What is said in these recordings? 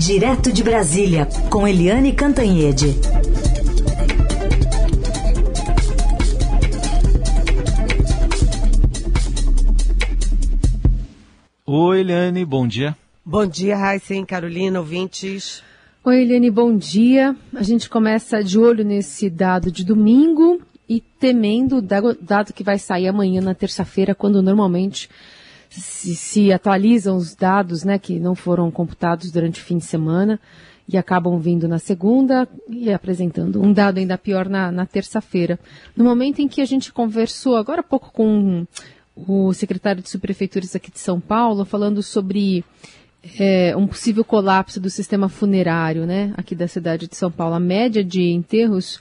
Direto de Brasília, com Eliane Cantanhede. Oi, Eliane, bom dia. Bom dia, Raíssen, Carolina, ouvintes. Oi, Eliane, bom dia. A gente começa de olho nesse dado de domingo e temendo o dado que vai sair amanhã, na terça-feira, quando normalmente se, se, atualizam os dados né, que não foram computados durante o fim de semana e acabam vindo na segunda e apresentando um dado ainda pior na, na terça-feira. No momento em que a gente conversou agora há pouco com o secretário de subprefeituras aqui de São Paulo, falando sobre é, um possível colapso do sistema funerário, né, aqui da cidade de São Paulo. A média de enterros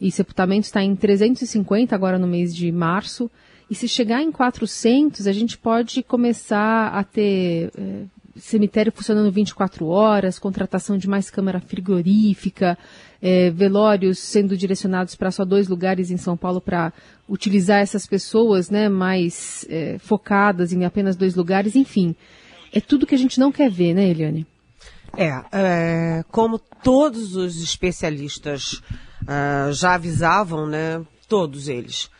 e sepultamentos está em 350 agora no mês de março. E se chegar em 400, a gente pode começar a ter é, cemitério funcionando 24 horas, contratação de mais câmara frigorífica, é, velórios sendo direcionados para só dois lugares em São Paulo para utilizar essas pessoas né, mais é, focadas em apenas dois lugares, enfim. É tudo que a gente não quer ver, né, Eliane? É, é como todos os especialistas uh, já avisavam, né, todos eles,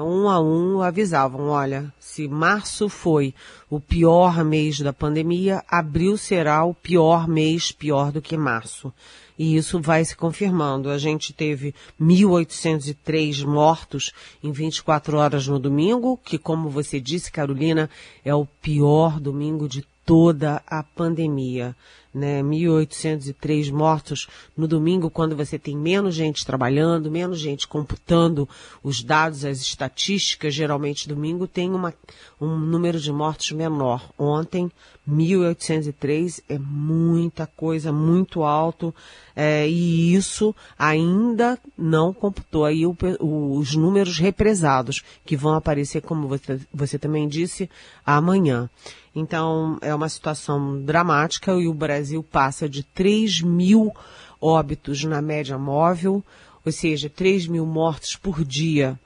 um a um avisavam, olha, se março foi o pior mês da pandemia, abril será o pior mês, pior do que março. E isso vai se confirmando. A gente teve 1.803 mortos em 24 horas no domingo, que, como você disse, Carolina, é o pior domingo de toda a pandemia né, 1.803 mortos no domingo, quando você tem menos gente trabalhando, menos gente computando os dados, as estatísticas, geralmente domingo tem uma, um número de mortos menor. Ontem, 1.803 é muita coisa, muito alto, é, e isso ainda não computou aí o, o, os números represados, que vão aparecer, como você, você também disse, amanhã. Então, é uma situação dramática e o Brasil passa de 3 mil óbitos na média móvel, ou seja, 3 mil mortes por dia.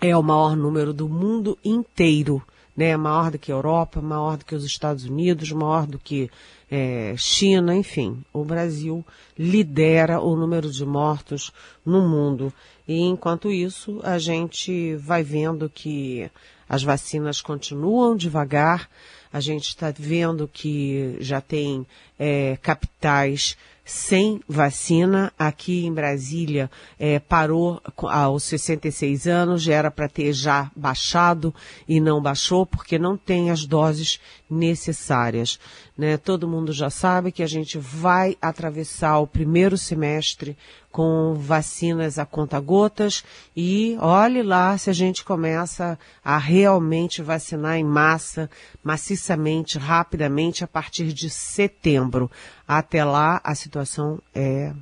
É o maior número do mundo inteiro, né? Maior do que a Europa, maior do que os Estados Unidos, maior do que é, China, enfim. O Brasil lidera o número de mortos no mundo. E enquanto isso, a gente vai vendo que as vacinas continuam devagar, a gente está vendo que já tem é, capitais sem vacina. Aqui em Brasília é, parou aos 66 anos, já era para ter já baixado e não baixou porque não tem as doses necessárias. Né? Todo mundo já sabe que a gente vai atravessar o primeiro semestre com vacinas a conta-gotas e olhe lá se a gente começa a realmente vacinar em massa, maciçamente, rapidamente, a partir de setembro. Até lá, a situação é é,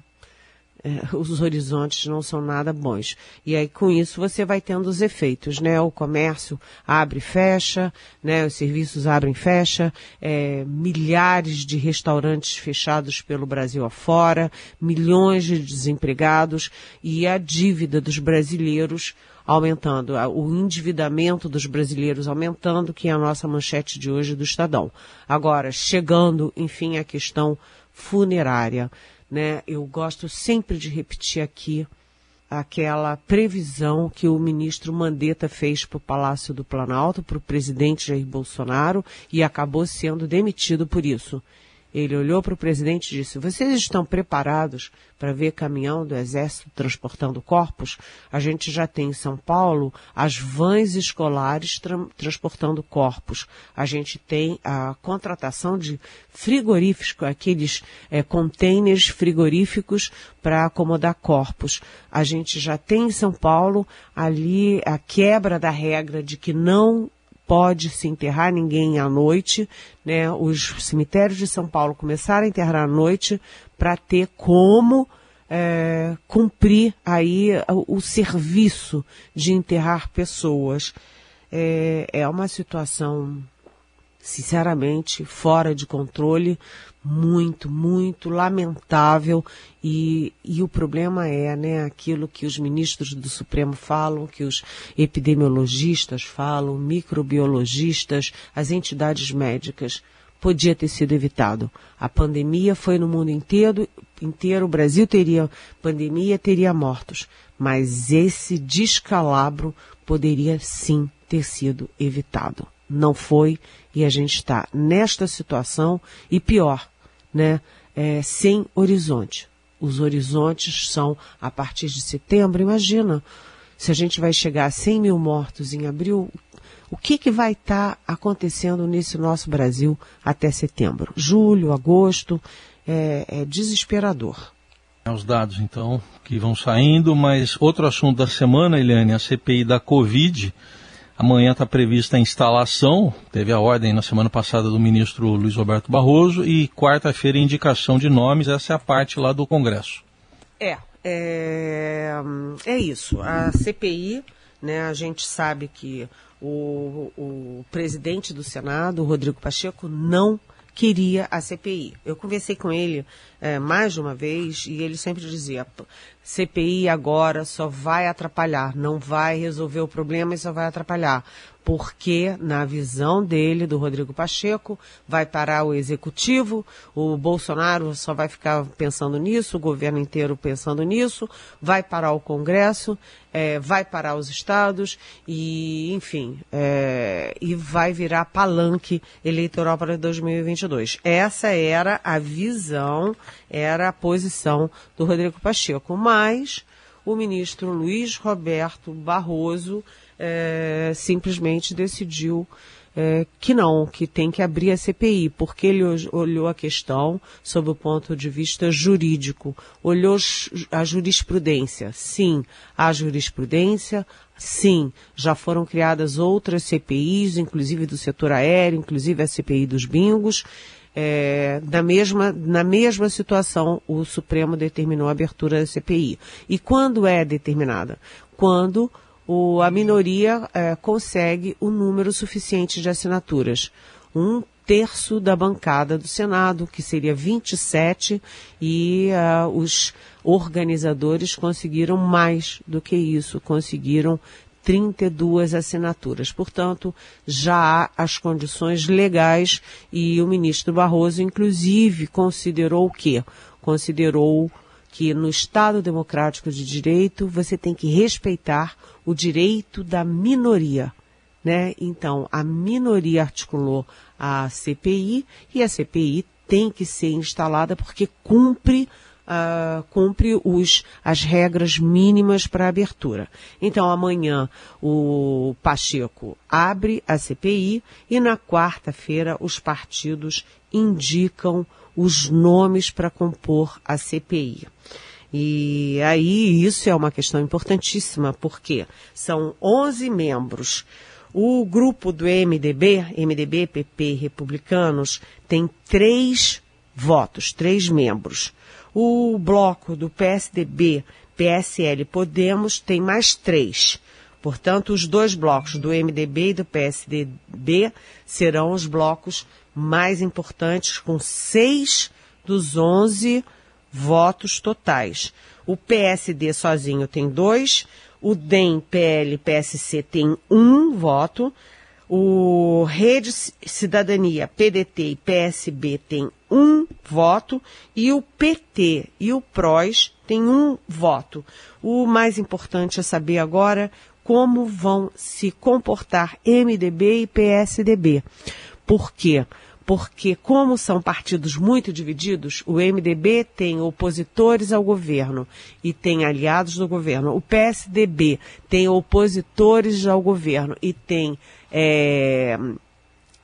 os horizontes não são nada bons. E aí com isso você vai tendo os efeitos, né? O comércio abre e fecha, né? Os serviços abrem e fecha, é, milhares de restaurantes fechados pelo Brasil afora, milhões de desempregados e a dívida dos brasileiros aumentando, o endividamento dos brasileiros aumentando, que é a nossa manchete de hoje do Estadão. Agora, chegando, enfim, à questão funerária né? Eu gosto sempre de repetir aqui aquela previsão que o ministro Mandetta fez para o Palácio do Planalto, para o presidente Jair Bolsonaro, e acabou sendo demitido por isso. Ele olhou para o presidente e disse: Vocês estão preparados para ver caminhão do Exército transportando corpos? A gente já tem em São Paulo as vans escolares tra transportando corpos. A gente tem a contratação de frigoríficos, aqueles é, containers frigoríficos para acomodar corpos. A gente já tem em São Paulo ali a quebra da regra de que não pode se enterrar ninguém à noite, né? Os cemitérios de São Paulo começaram a enterrar à noite para ter como é, cumprir aí o, o, serviço de enterrar pessoas. É, é uma situação, sinceramente, fora de controle, muito, muito lamentável e, e o problema é, né, aquilo que os ministros do Supremo falam, que os epidemiologistas falam, microbiologistas, as entidades médicas. podia ter sido evitado. A pandemia foi no mundo inteiro, inteiro, o Brasil teria pandemia, teria mortos. Mas esse descalabro poderia sim ter sido evitado. Não foi e a gente está nesta situação e pior, né? É, sem horizonte. Os horizontes são a partir de setembro. Imagina se a gente vai chegar a 100 mil mortos em abril, o que, que vai estar tá acontecendo nesse nosso Brasil até setembro? Julho, agosto, é, é desesperador. É os dados, então, que vão saindo, mas outro assunto da semana, Eliane, a CPI da Covid. Amanhã está prevista a instalação, teve a ordem na semana passada do ministro Luiz Roberto Barroso, e quarta-feira indicação de nomes, essa é a parte lá do Congresso. É, é, é isso. A CPI, né, a gente sabe que o, o presidente do Senado, Rodrigo Pacheco, não queria a CPI. Eu conversei com ele é, mais de uma vez e ele sempre dizia: CPI agora só vai atrapalhar, não vai resolver o problema e só vai atrapalhar porque, na visão dele, do Rodrigo Pacheco, vai parar o executivo, o Bolsonaro só vai ficar pensando nisso, o governo inteiro pensando nisso, vai parar o Congresso, é, vai parar os estados e, enfim, é, e vai virar palanque eleitoral para 2022. Essa era a visão, era a posição do Rodrigo Pacheco. Mas o ministro Luiz Roberto Barroso é, simplesmente decidiu é, que não, que tem que abrir a CPI, porque ele olhou a questão sob o ponto de vista jurídico, olhou a jurisprudência. Sim, há jurisprudência, sim, já foram criadas outras CPIs, inclusive do setor aéreo, inclusive a CPI dos bingos. É, na, mesma, na mesma situação, o Supremo determinou a abertura da CPI. E quando é determinada? Quando o, a minoria é, consegue o número suficiente de assinaturas. Um terço da bancada do Senado, que seria 27, e uh, os organizadores conseguiram mais do que isso, conseguiram 32 assinaturas. Portanto, já há as condições legais e o ministro Barroso, inclusive, considerou o quê? Considerou que no Estado Democrático de Direito você tem que respeitar o direito da minoria. Né? Então, a minoria articulou a CPI e a CPI tem que ser instalada porque cumpre Uh, cumpre os, as regras mínimas para abertura. Então, amanhã o Pacheco abre a CPI e na quarta-feira os partidos indicam os nomes para compor a CPI. E aí isso é uma questão importantíssima, porque são 11 membros. O grupo do MDB, MDB, PP Republicanos, tem três votos, três membros. O bloco do PSDB, PSL Podemos tem mais três. Portanto, os dois blocos do MDB e do PSDB serão os blocos mais importantes, com seis dos onze votos totais. O PSD sozinho tem dois, o DEM, PL, PSC tem um voto, o Rede Cidadania, PDT e PSB tem um voto e o PT e o PROS têm um voto. O mais importante é saber agora como vão se comportar MDB e PSDB. Por quê? porque como são partidos muito divididos, o MDB tem opositores ao governo e tem aliados do governo. O PSDB tem opositores ao governo e tem é,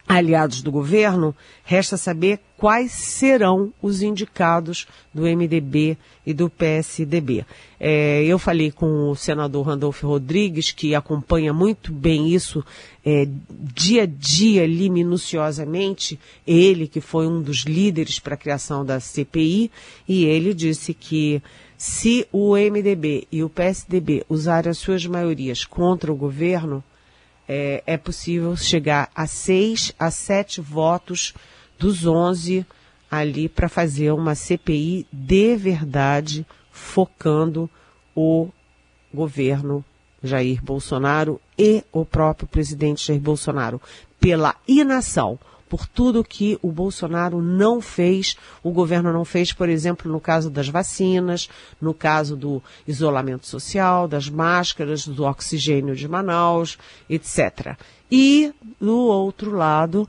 aliados do governo, resta saber quais serão os indicados do MDB e do PSDB. É, eu falei com o senador Randolfo Rodrigues, que acompanha muito bem isso é, dia a dia ali minuciosamente, ele que foi um dos líderes para a criação da CPI, e ele disse que se o MDB e o PSDB usarem as suas maiorias contra o governo, é, é possível chegar a seis a sete votos dos onze ali para fazer uma CPI de verdade, focando o governo Jair Bolsonaro e o próprio presidente Jair Bolsonaro. Pela inação, por tudo que o Bolsonaro não fez, o governo não fez, por exemplo, no caso das vacinas, no caso do isolamento social, das máscaras, do oxigênio de Manaus, etc. E, do outro lado,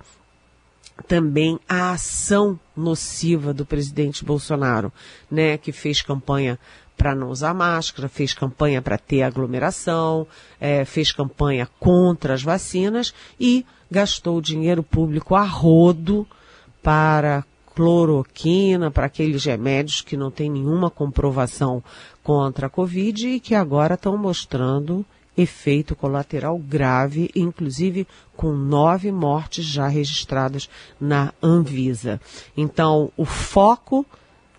também a ação nociva do presidente Bolsonaro, né, que fez campanha para não usar máscara, fez campanha para ter aglomeração, é, fez campanha contra as vacinas e gastou dinheiro público a rodo para cloroquina, para aqueles remédios que não tem nenhuma comprovação contra a Covid e que agora estão mostrando efeito colateral grave, inclusive com nove mortes já registradas na Anvisa. Então, o foco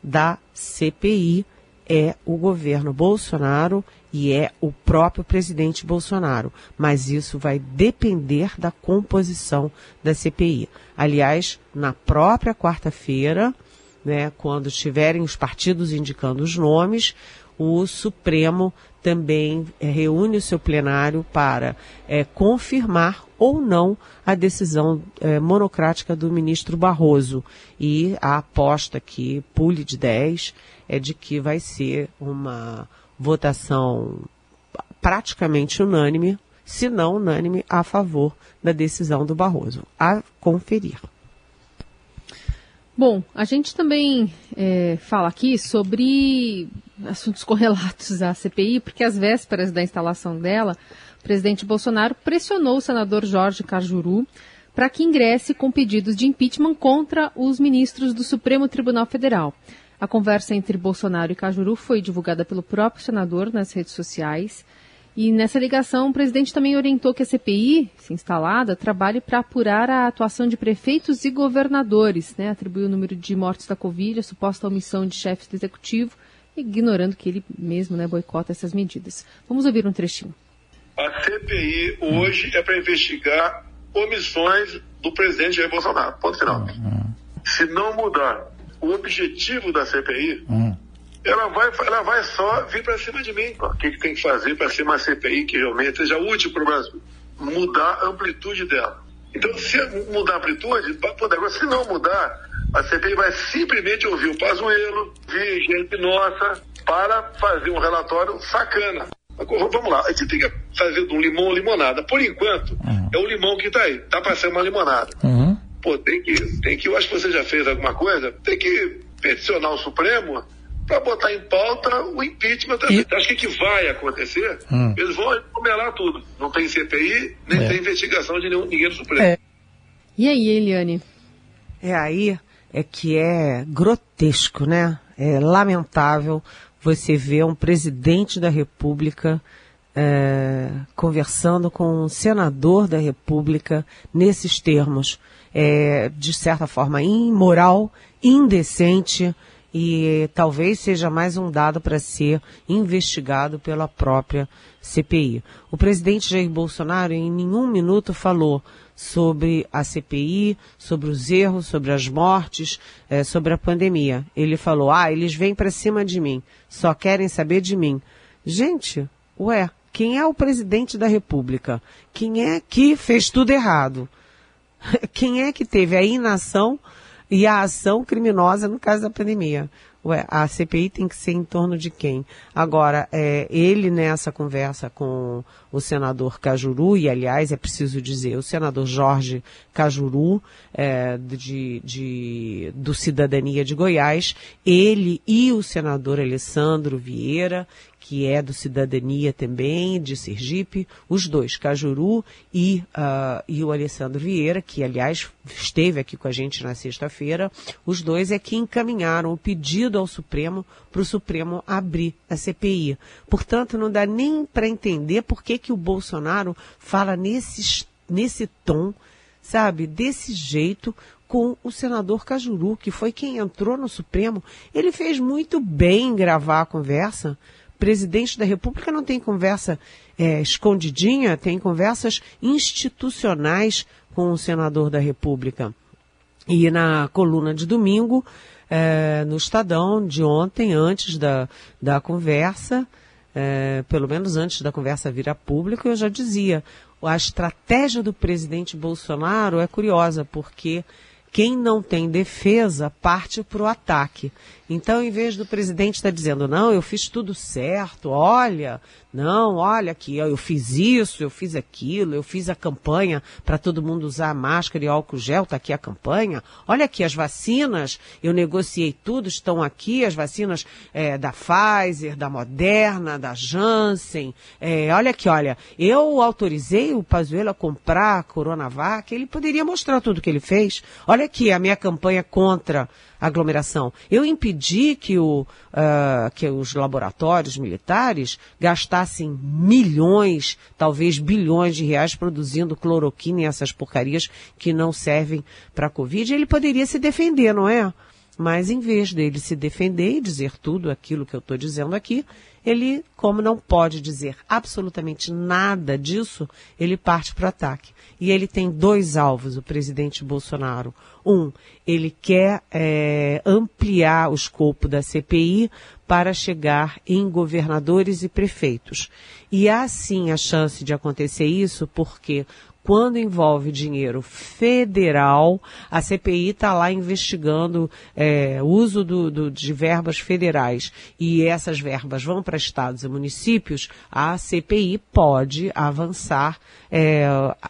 da CPI é o governo Bolsonaro e é o próprio presidente Bolsonaro. Mas isso vai depender da composição da CPI. Aliás, na própria quarta-feira, né, quando estiverem os partidos indicando os nomes, o Supremo também é, reúne o seu plenário para é, confirmar ou não a decisão é, monocrática do ministro Barroso. E a aposta que pule de 10 é de que vai ser uma votação praticamente unânime, se não unânime, a favor da decisão do Barroso. A conferir. Bom, a gente também é, fala aqui sobre assuntos correlatos à CPI, porque às vésperas da instalação dela, presidente Bolsonaro pressionou o senador Jorge Cajuru para que ingresse com pedidos de impeachment contra os ministros do Supremo Tribunal Federal. A conversa entre Bolsonaro e Cajuru foi divulgada pelo próprio senador nas redes sociais. E nessa ligação, o presidente também orientou que a CPI, se instalada, trabalhe para apurar a atuação de prefeitos e governadores, né? atribuiu o número de mortes da Covid, a suposta omissão de chefes do executivo, ignorando que ele mesmo né, boicota essas medidas. Vamos ouvir um trechinho. A CPI hoje é para investigar omissões do presidente Jair Bolsonaro. Ponto final. Uhum. Se não mudar o objetivo da CPI, hum. ela, vai, ela vai só vir para cima de mim. O que, que tem que fazer para ser uma CPI que realmente seja útil para o Brasil? Mudar a amplitude dela. Então, se mudar a amplitude, poder. Agora, se não mudar, a CPI vai simplesmente ouvir o Pazuello, ouvir gente nossa, para fazer um relatório sacana. Vamos lá, a gente tem que fazer de um limão limonada. Por enquanto, uhum. é o limão que está aí. Está para ser uma limonada. Uhum. Pô, tem que, tem que, eu acho que você já fez alguma coisa, tem que peticionar o Supremo para botar em pauta o impeachment também. E... Acho que que vai acontecer, hum. eles vão comelar tudo. Não tem CPI, nem é. tem investigação de nenhum, ninguém do Supremo. É. E aí, Eliane? É aí é que é grotesco, né? É lamentável você ver um presidente da República é, conversando com um senador da República nesses termos é, de certa forma, imoral, indecente e talvez seja mais um dado para ser investigado pela própria CPI. O presidente Jair Bolsonaro em nenhum minuto falou sobre a CPI, sobre os erros, sobre as mortes, é, sobre a pandemia. Ele falou: ah, eles vêm para cima de mim, só querem saber de mim. Gente, ué, quem é o presidente da República? Quem é que fez tudo errado? Quem é que teve a inação e a ação criminosa no caso da pandemia? Ué, a CPI tem que ser em torno de quem? Agora, é, ele nessa conversa com o senador Cajuru, e aliás é preciso dizer, o senador Jorge Cajuru, é, de, de, do Cidadania de Goiás, ele e o senador Alessandro Vieira, que é do Cidadania também, de Sergipe, os dois, Cajuru e, uh, e o Alessandro Vieira, que aliás esteve aqui com a gente na sexta-feira, os dois é que encaminharam o pedido ao Supremo para o Supremo abrir a CPI. Portanto, não dá nem para entender por que, que o Bolsonaro fala nesse, nesse tom, sabe, desse jeito, com o senador Cajuru, que foi quem entrou no Supremo. Ele fez muito bem gravar a conversa, presidente da República não tem conversa é, escondidinha, tem conversas institucionais com o senador da República. E na coluna de domingo, é, no Estadão, de ontem, antes da, da conversa, é, pelo menos antes da conversa vir a público, eu já dizia, a estratégia do presidente Bolsonaro é curiosa, porque quem não tem defesa parte para o ataque. Então, em vez do presidente estar dizendo, não, eu fiz tudo certo, olha, não, olha aqui, eu fiz isso, eu fiz aquilo, eu fiz a campanha para todo mundo usar máscara e álcool gel, está aqui a campanha. Olha aqui as vacinas, eu negociei tudo, estão aqui as vacinas é, da Pfizer, da Moderna, da Janssen. É, olha aqui, olha, eu autorizei o Pazuello a comprar a Coronavac, ele poderia mostrar tudo que ele fez. Olha aqui a minha campanha contra aglomeração. Eu impedi que, o, uh, que os laboratórios militares gastassem milhões, talvez bilhões de reais produzindo cloroquina e essas porcarias que não servem para a Covid. Ele poderia se defender, não é? Mas em vez dele se defender e dizer tudo aquilo que eu estou dizendo aqui, ele, como não pode dizer absolutamente nada disso, ele parte para o ataque. E ele tem dois alvos, o presidente Bolsonaro. Um, ele quer é, ampliar o escopo da CPI para chegar em governadores e prefeitos. E há sim a chance de acontecer isso, porque quando envolve dinheiro federal, a CPI está lá investigando é, uso do, do, de verbas federais e essas verbas vão para estados e municípios, a CPI pode avançar, é,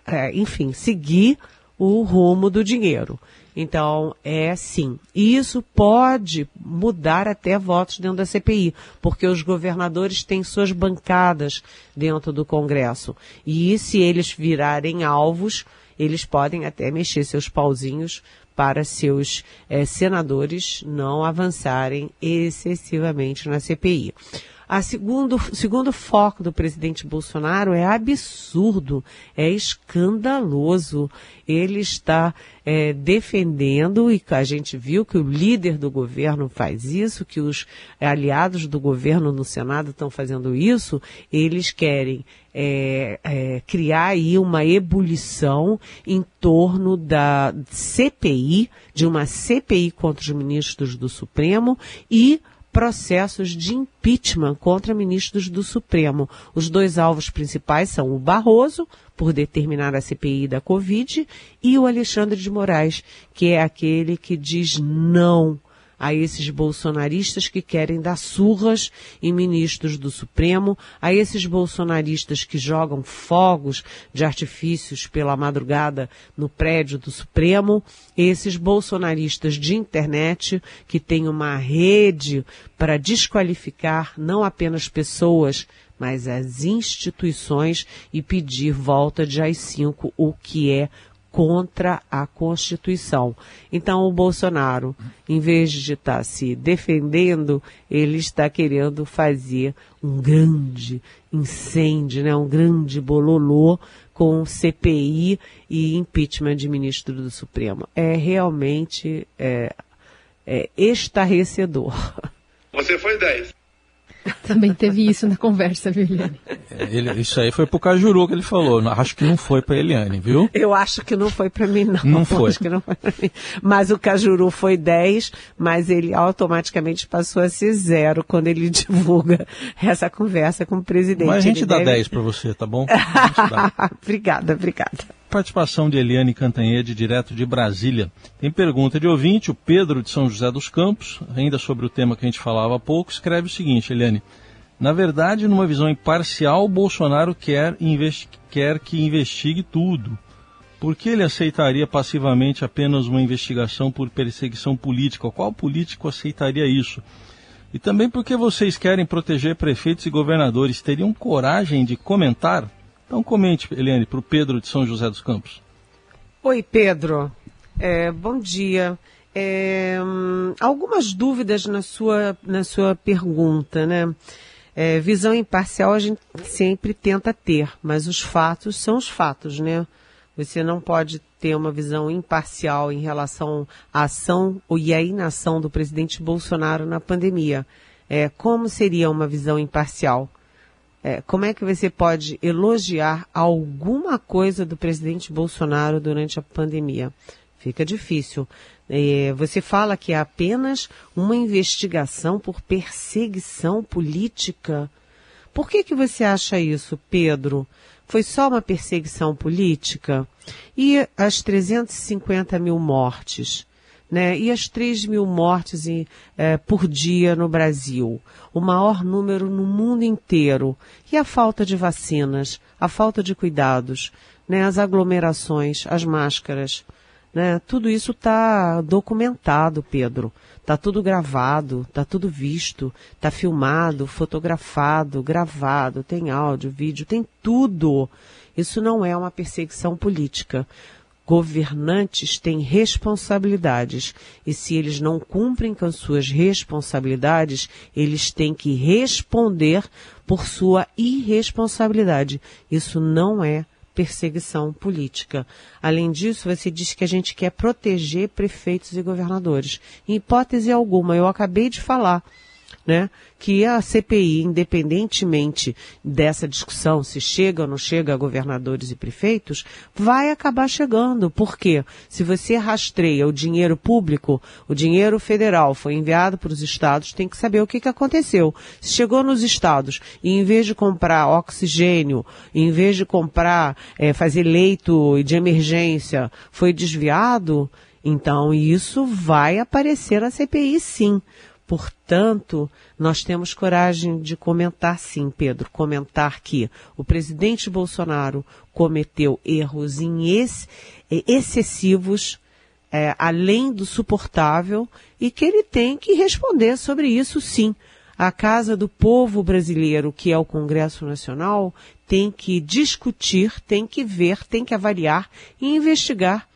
é, enfim, seguir o rumo do dinheiro. Então, é sim. E isso pode mudar até votos dentro da CPI, porque os governadores têm suas bancadas dentro do Congresso. E se eles virarem alvos, eles podem até mexer seus pauzinhos para seus é, senadores não avançarem excessivamente na CPI. A segundo, segundo foco do presidente Bolsonaro é absurdo, é escandaloso. Ele está é, defendendo, e a gente viu que o líder do governo faz isso, que os aliados do governo no Senado estão fazendo isso, eles querem é, é, criar aí uma ebulição em torno da CPI, de uma CPI contra os ministros do Supremo e processos de impeachment contra ministros do Supremo. Os dois alvos principais são o Barroso, por determinar a CPI da Covid, e o Alexandre de Moraes, que é aquele que diz não a esses bolsonaristas que querem dar surras em ministros do Supremo, a esses bolsonaristas que jogam fogos de artifícios pela madrugada no prédio do Supremo, esses bolsonaristas de internet que têm uma rede para desqualificar não apenas pessoas, mas as instituições e pedir volta de AI-5, o que é contra a Constituição. Então, o Bolsonaro, em vez de estar se defendendo, ele está querendo fazer um grande incêndio, né, um grande bololô com CPI e impeachment de ministro do Supremo. É realmente é, é estarrecedor. Você foi 10. Também teve isso na conversa, viu, Eliane? É, ele, isso aí foi pro Cajuru que ele falou. Acho que não foi pra Eliane, viu? Eu acho que não foi para mim, não. Não foi. Acho que não foi pra mim. Mas o Cajuru foi 10, mas ele automaticamente passou a ser zero quando ele divulga essa conversa com o presidente. Mas a gente Ele dá deve- 10 pra você, tá bom? Obrigada, obrigada. Participação de Eliane Cantanhede, direto de Brasília. Tem pergunta de ouvinte, o Pedro de São José dos Campos, ainda sobre o tema que a gente falava há pouco, escreve o seguinte, Eliane. Na verdade, numa visão imparcial, Bolsonaro quer, quer que investigue tudo. Por que ele aceitaria passivamente apenas uma investigação por perseguição política? Qual político aceitaria isso? E também porque vocês querem proteger prefeitos e governadores, teriam coragem de comentar? Então comente, Eliane, para o Pedro de São José dos Campos. Oi, Pedro. É, bom dia. É, algumas dúvidas na sua, na sua pergunta, né? É, visão imparcial a gente sempre tenta ter, mas os fatos são os fatos, né? Você não pode ter uma visão imparcial em relação à ação e à inação do presidente Bolsonaro na pandemia. É, como seria uma visão imparcial? É, como é que você pode elogiar alguma coisa do presidente Bolsonaro durante a pandemia? Fica difícil. É, você fala que é apenas uma investigação por perseguição política. Por que, que você acha isso, Pedro? Foi só uma perseguição política? E as 350 mil mortes? Né? E as 3 mil mortes em, é, por dia no Brasil, o maior número no mundo inteiro. E a falta de vacinas, a falta de cuidados, né? as aglomerações, as máscaras. Né? Tudo isso está documentado, Pedro. Está tudo gravado, está tudo visto, está filmado, fotografado, gravado, tem áudio, vídeo, tem tudo. Isso não é uma perseguição política. Governantes têm responsabilidades e se eles não cumprem com as suas responsabilidades, eles têm que responder por sua irresponsabilidade. Isso não é perseguição política. Além disso, você diz que a gente quer proteger prefeitos e governadores. Em hipótese alguma, eu acabei de falar né, que a CPI, independentemente dessa discussão, se chega ou não chega a governadores e prefeitos, vai acabar chegando. Por quê? Se você rastreia o dinheiro público, o dinheiro federal foi enviado para os estados, tem que saber o que, que aconteceu. Se chegou nos estados e em vez de comprar oxigênio, em vez de comprar, é, fazer leito de emergência, foi desviado, então isso vai aparecer na CPI sim. Portanto, nós temos coragem de comentar sim, Pedro, comentar que o presidente Bolsonaro cometeu erros ex excessivos, é, além do suportável, e que ele tem que responder sobre isso sim. A Casa do Povo Brasileiro, que é o Congresso Nacional, tem que discutir, tem que ver, tem que avaliar e investigar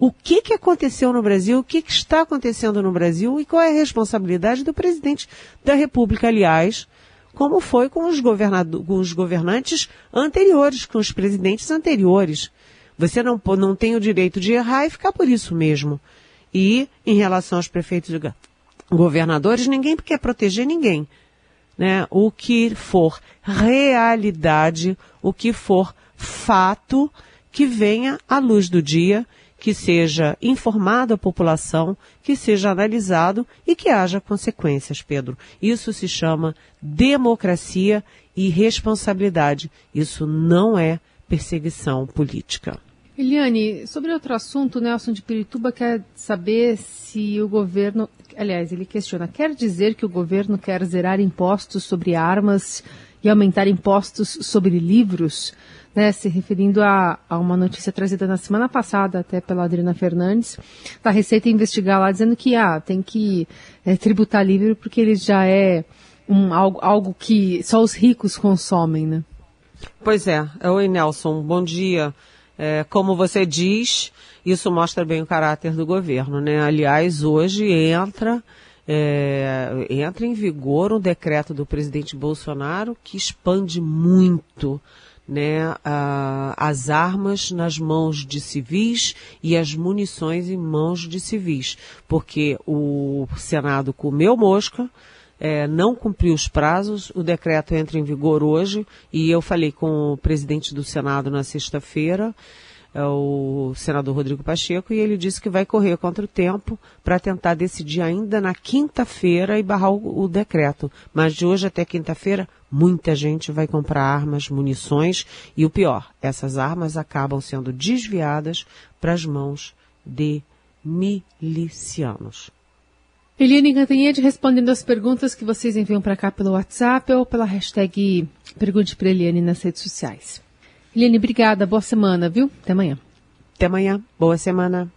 o que, que aconteceu no Brasil, o que, que está acontecendo no Brasil e qual é a responsabilidade do presidente da República, aliás, como foi com os, com os governantes anteriores, com os presidentes anteriores. Você não, não tem o direito de errar e ficar por isso mesmo. E, em relação aos prefeitos e governadores, ninguém quer proteger ninguém. Né? O que for realidade, o que for fato, que venha à luz do dia que seja informado a população, que seja analisado e que haja consequências, Pedro. Isso se chama democracia e responsabilidade. Isso não é perseguição política. Eliane, sobre outro assunto, Nelson de Pirituba quer saber se o governo, aliás, ele questiona, quer dizer que o governo quer zerar impostos sobre armas e aumentar impostos sobre livros? Né, se referindo a, a, uma notícia trazida na semana passada até pela Adriana Fernandes, da Receita investigar lá dizendo que ah, tem que é, tributar livre porque ele já é um, algo, algo que só os ricos consomem, né? Pois é. Oi, Nelson, bom dia. É, como você diz, isso mostra bem o caráter do governo, né? Aliás, hoje entra é, entra em vigor um decreto do presidente Bolsonaro que expande muito né, as armas nas mãos de civis e as munições em mãos de civis, porque o Senado comeu mosca, é, não cumpriu os prazos, o decreto entra em vigor hoje e eu falei com o presidente do Senado na sexta-feira o senador Rodrigo Pacheco, e ele disse que vai correr contra o tempo para tentar decidir ainda na quinta-feira e barrar o, o, decreto. Mas de hoje até quinta-feira, muita gente vai comprar armas, munições, e o pior, essas armas acabam sendo desviadas para as mãos de milicianos. Eliane Cantanhede respondendo as perguntas que vocês enviam para cá pelo WhatsApp ou pela hashtag Pergunte para Eliane nas redes sociais. Eliane, obrigada. Boa semana, viu? Até amanhã. Até amanhã. Boa semana.